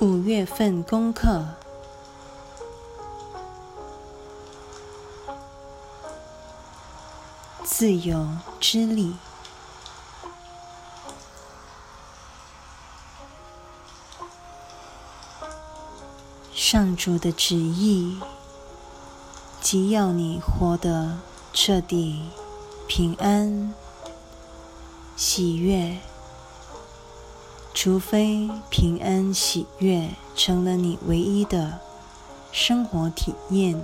五月份功课：自由之力。上主的旨意，即要你活得彻底、平安、喜悦。除非平安喜悦成了你唯一的生活体验，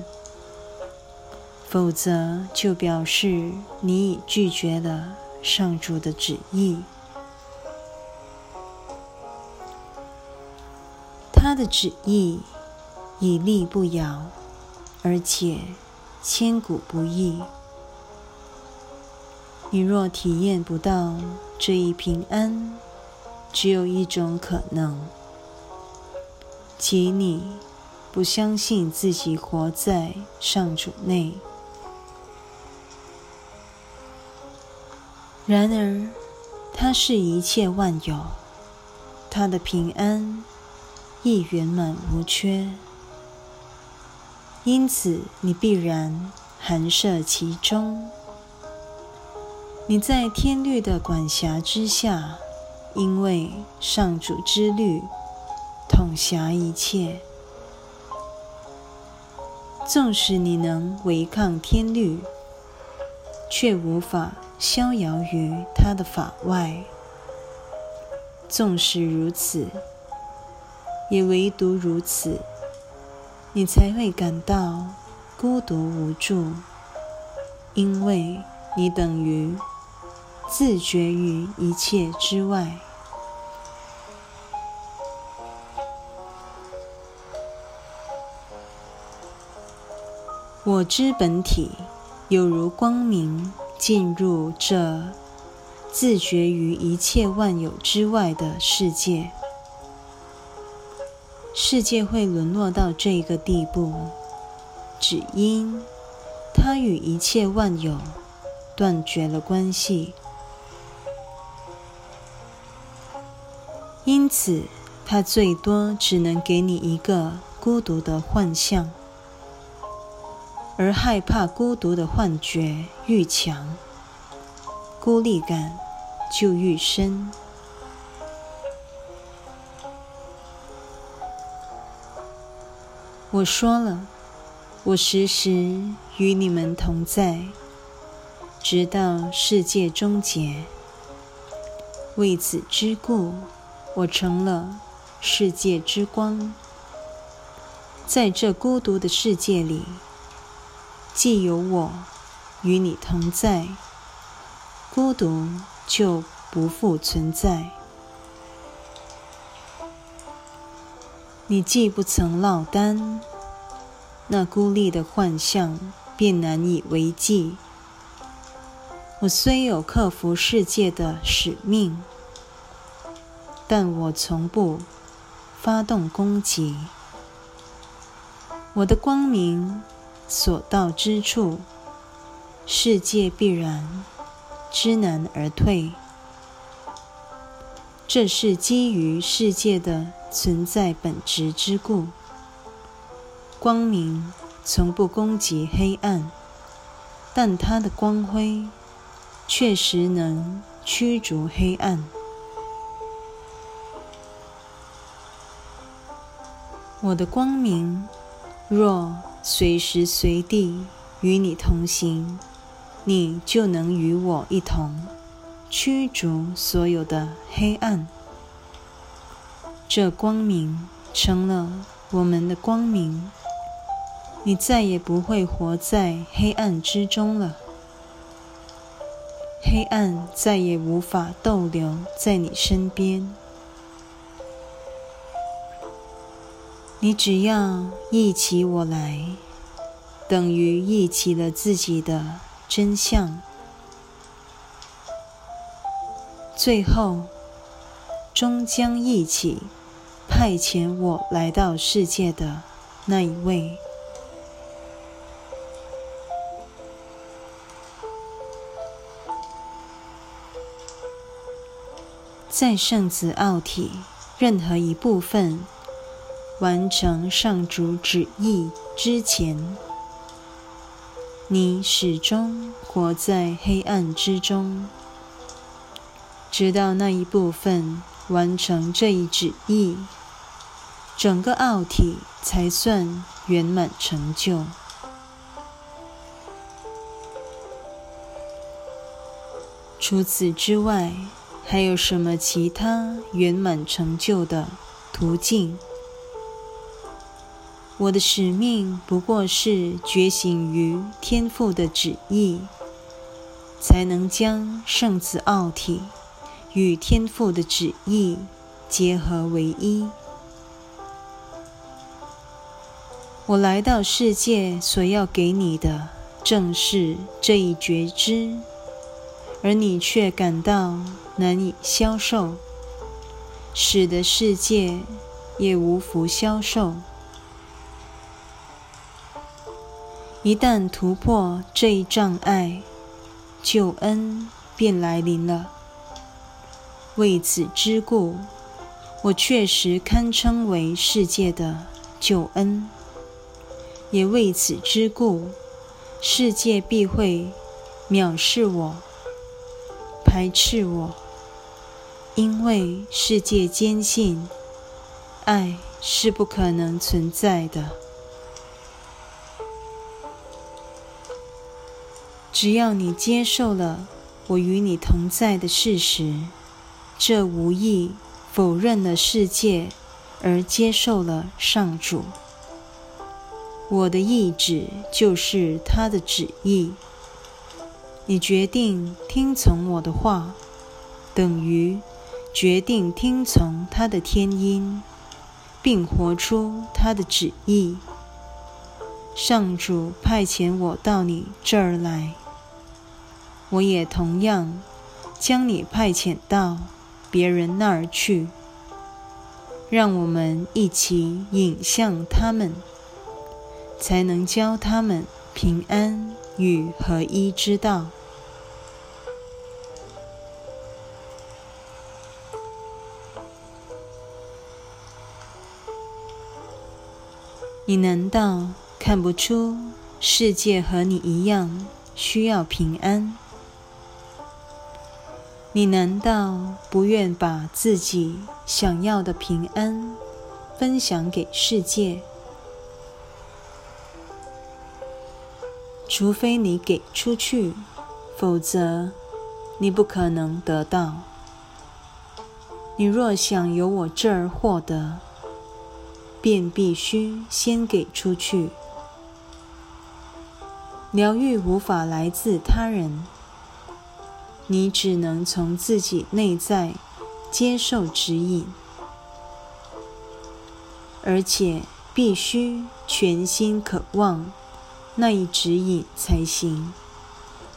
否则就表示你已拒绝了上主的旨意。他的旨意以利不摇，而且千古不易。你若体验不到这一平安，只有一种可能，即你不相信自己活在上主内。然而，他是一切万有，他的平安亦圆满无缺，因此你必然含摄其中。你在天律的管辖之下。因为上主之律统辖一切，纵使你能违抗天律，却无法逍遥于他的法外。纵使如此，也唯独如此，你才会感到孤独无助，因为你等于。自觉于一切之外。我之本体，有如光明进入这自觉于一切万有之外的世界。世界会沦落到这个地步，只因它与一切万有断绝了关系。因此，它最多只能给你一个孤独的幻象，而害怕孤独的幻觉愈强，孤立感就愈深。我说了，我时时与你们同在，直到世界终结。为此之故。我成了世界之光，在这孤独的世界里，既有我与你同在，孤独就不复存在。你既不曾落单，那孤立的幻象便难以为继。我虽有克服世界的使命。但我从不发动攻击。我的光明所到之处，世界必然知难而退。这是基于世界的存在本质之故。光明从不攻击黑暗，但它的光辉确实能驱逐黑暗。我的光明若随时随地与你同行，你就能与我一同驱逐所有的黑暗。这光明成了我们的光明，你再也不会活在黑暗之中了。黑暗再也无法逗留在你身边。你只要忆起我来，等于忆起了自己的真相。最后，终将忆起派遣我来到世界的那一位。在圣子奥体任何一部分。完成上主旨意之前，你始终活在黑暗之中，直到那一部分完成这一旨意，整个奥体才算圆满成就。除此之外，还有什么其他圆满成就的途径？我的使命不过是觉醒于天父的旨意，才能将圣子奥体与天父的旨意结合为一。我来到世界所要给你的，正是这一觉知，而你却感到难以消受，使得世界也无福消受。一旦突破这一障碍，救恩便来临了。为此之故，我确实堪称为世界的救恩；也为此之故，世界必会藐视我、排斥我，因为世界坚信爱是不可能存在的。只要你接受了我与你同在的事实，这无意否认了世界，而接受了上主。我的意志就是他的旨意。你决定听从我的话，等于决定听从他的天音，并活出他的旨意。上主派遣我到你这儿来。我也同样将你派遣到别人那儿去，让我们一起引向他们，才能教他们平安与合一之道。你难道看不出世界和你一样需要平安？你难道不愿把自己想要的平安分享给世界？除非你给出去，否则你不可能得到。你若想由我这儿获得，便必须先给出去。疗愈无法来自他人。你只能从自己内在接受指引，而且必须全心渴望那一指引才行，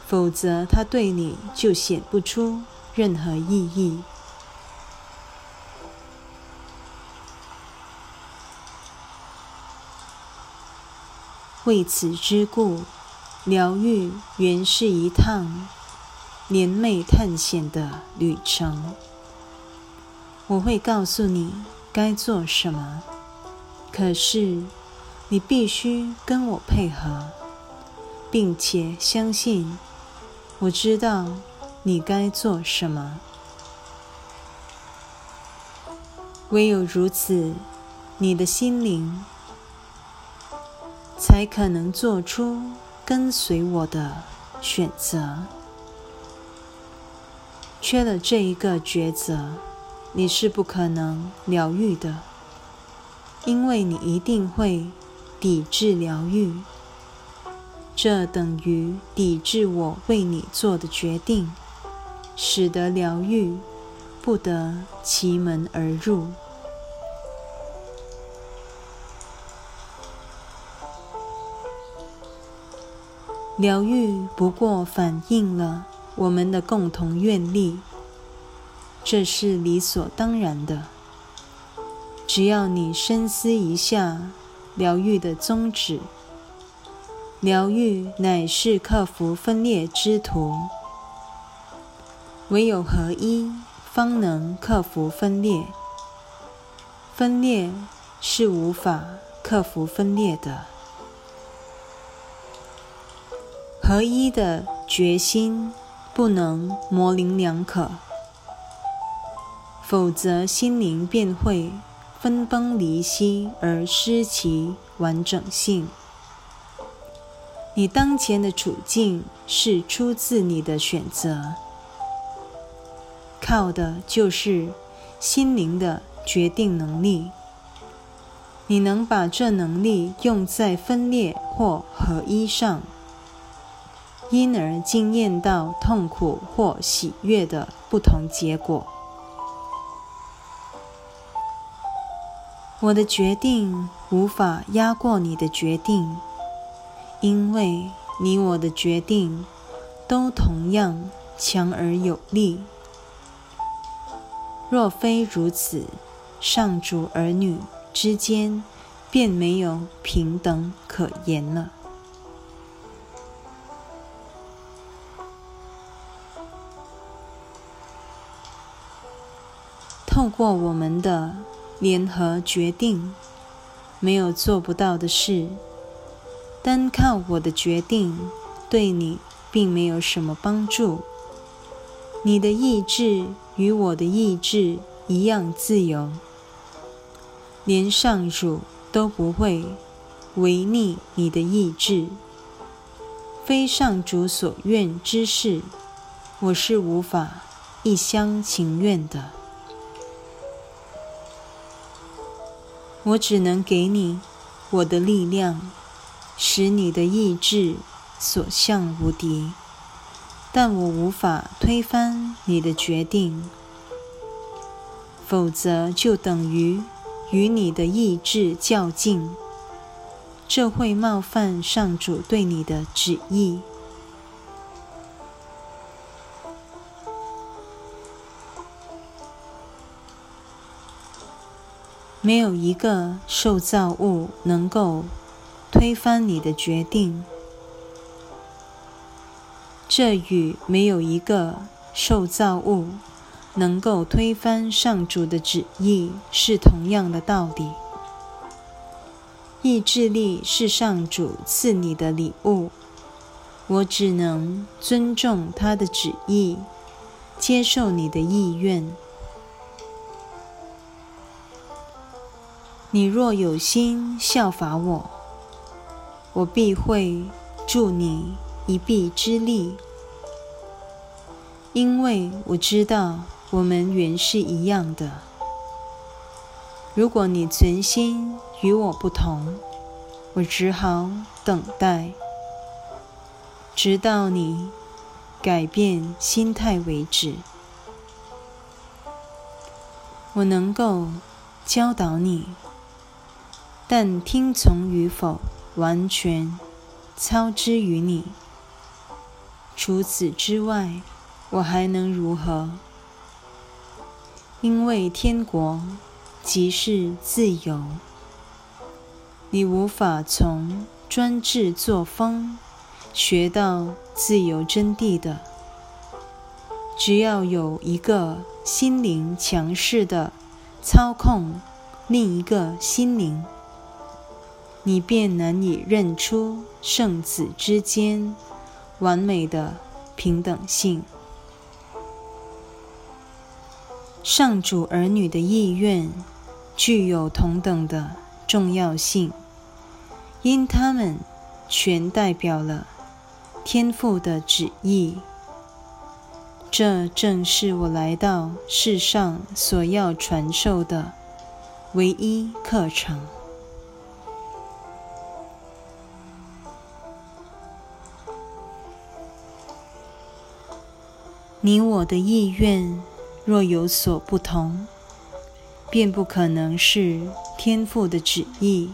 否则它对你就显不出任何意义。为此之故，疗愈原是一趟。联袂探险的旅程，我会告诉你该做什么。可是，你必须跟我配合，并且相信我知道你该做什么。唯有如此，你的心灵才可能做出跟随我的选择。缺了这一个抉择，你是不可能疗愈的，因为你一定会抵制疗愈。这等于抵制我为你做的决定，使得疗愈不得其门而入。疗愈不过反映了。我们的共同愿力，这是理所当然的。只要你深思一下疗愈的宗旨，疗愈乃是克服分裂之途。唯有合一，方能克服分裂。分裂是无法克服分裂的。合一的决心不能模棱两可，否则心灵便会分崩离析而失其完整性。你当前的处境是出自你的选择，靠的就是心灵的决定能力。你能把这能力用在分裂或合一上，因而经验到痛苦或喜悦的不同结果。我的决定无法压过你的决定。因为你我的决定都同样强而有力，若非如此，上主儿女之间便没有平等可言了。过我们的联合决定，没有做不到的事。单靠我的决定，对你并没有什么帮助。你的意志与我的意志一样自由，连上主都不会违逆你的意志。非上主所愿之事，我是无法一厢情愿的。我只能给你我的力量。使你的意志所向无敌，但我无法推翻你的决定，否则就等于与你的意志较劲，这会冒犯上主对你的旨意。没有一个受造物能够。推翻你的决定，这与没有一个受造物能够推翻上主的旨意是同样的道理。意志力是上主赐你的礼物，我只能尊重他的旨意，接受你的意愿。你若有心效法我。我必会助你一臂之力，因为我知道我们原是一样的。如果你存心与我不同，我只好等待，直到你改变心态为止。我能够教导你，但听从与否。完全操之于你。除此之外，我还能如何？因为天国即是自由，你无法从专制作风学到自由真谛的。只要有一个心灵强势的操控另一个心灵。你便难以认出圣子之间完美的平等性。上主儿女的意愿具有同等的重要性，因他们全代表了天父的旨意。这正是我来到世上所要传授的唯一课程。你我的意愿若有所不同，便不可能是天父的旨意。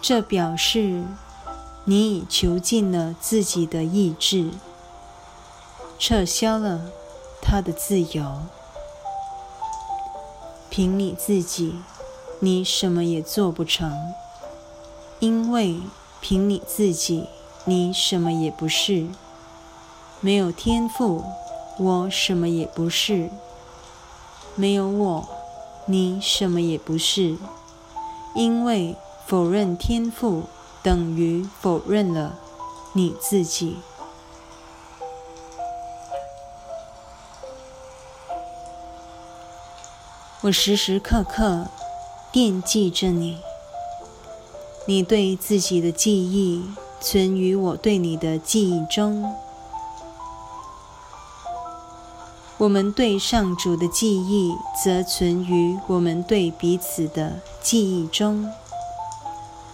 这表示你已囚禁了自己的意志，撤销了他的自由。凭你自己，你什么也做不成，因为凭你自己，你什么也不是。没有天赋，我什么也不是；没有我，你什么也不是，因为否认天赋等于否认了你自己。我时时刻刻惦记着你，你对自己的记忆存于我对你的记忆中。我们对上主的记忆，则存于我们对彼此的记忆中，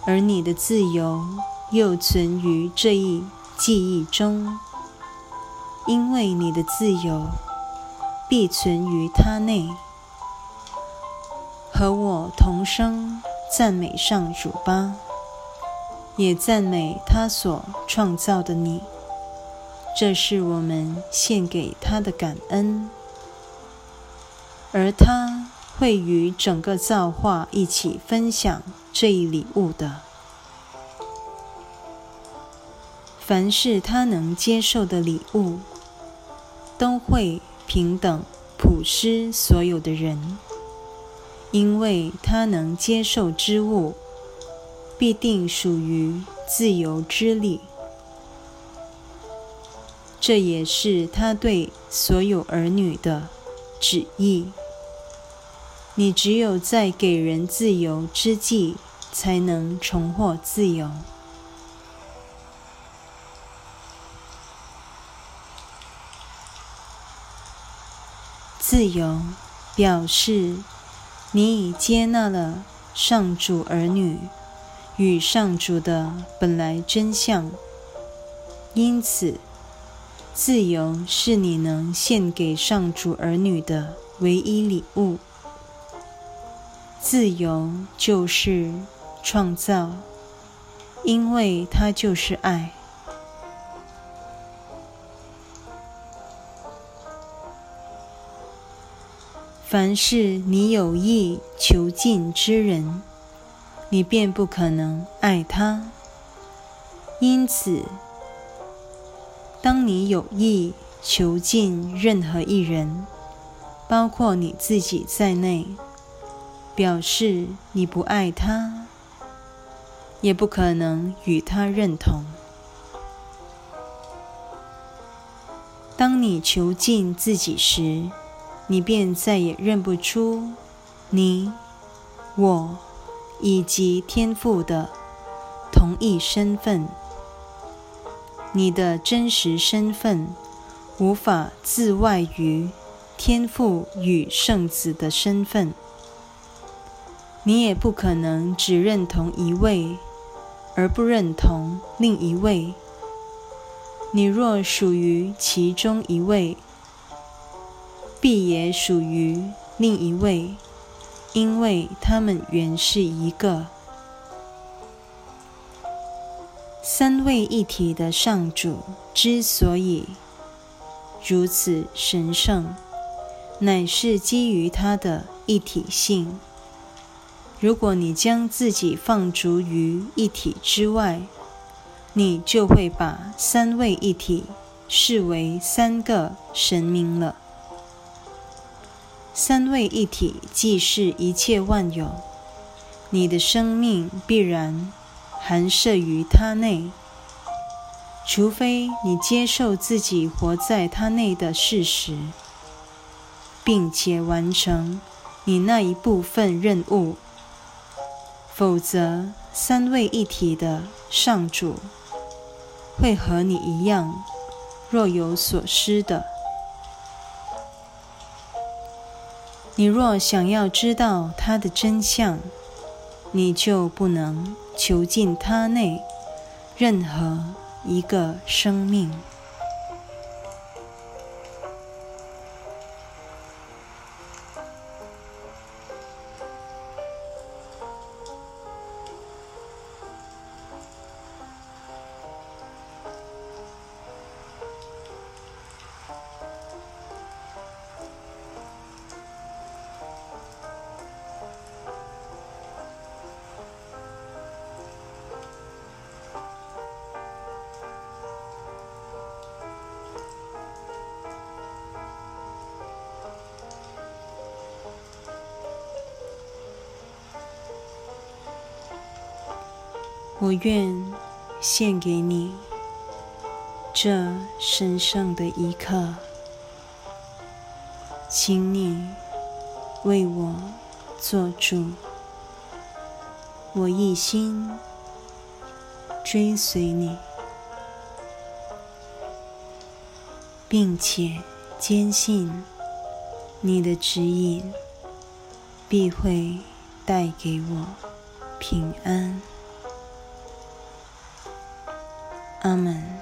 而你的自由又存于这一记忆中，因为你的自由必存于他内。和我同声赞美上主吧，也赞美他所创造的你。这是我们献给他的感恩，而他会与整个造化一起分享这一礼物的。凡是他能接受的礼物，都会平等普施所有的人，因为他能接受之物，必定属于自由之力。这也是他对所有儿女的旨意。你只有在给人自由之际，才能重获自由。自由表示你已接纳了上主儿女与上主的本来真相，因此。自由是你能献给上主儿女的唯一礼物。自由就是创造，因为它就是爱。凡是你有意囚禁之人，你便不可能爱他。因此。当你有意囚禁任何一人，包括你自己在内，表示你不爱他，也不可能与他认同。当你囚禁自己时，你便再也认不出你、我以及天赋的同一身份。你的真实身份无法自外于天父与圣子的身份，你也不可能只认同一位而不认同另一位。你若属于其中一位，必也属于另一位，因为他们原是一个。三位一体的上主之所以如此神圣，乃是基于他的一体性。如果你将自己放逐于一体之外，你就会把三位一体视为三个神明了。三位一体既是一切万有，你的生命必然。含摄于他内，除非你接受自己活在他内的事实，并且完成你那一部分任务，否则三位一体的上主会和你一样若有所失的。你若想要知道它的真相，你就不能。囚禁他内任何一个生命。我愿献给你这神圣的一刻，请你为我做主，我一心追随你，并且坚信你的指引必会带给我平安。阿门。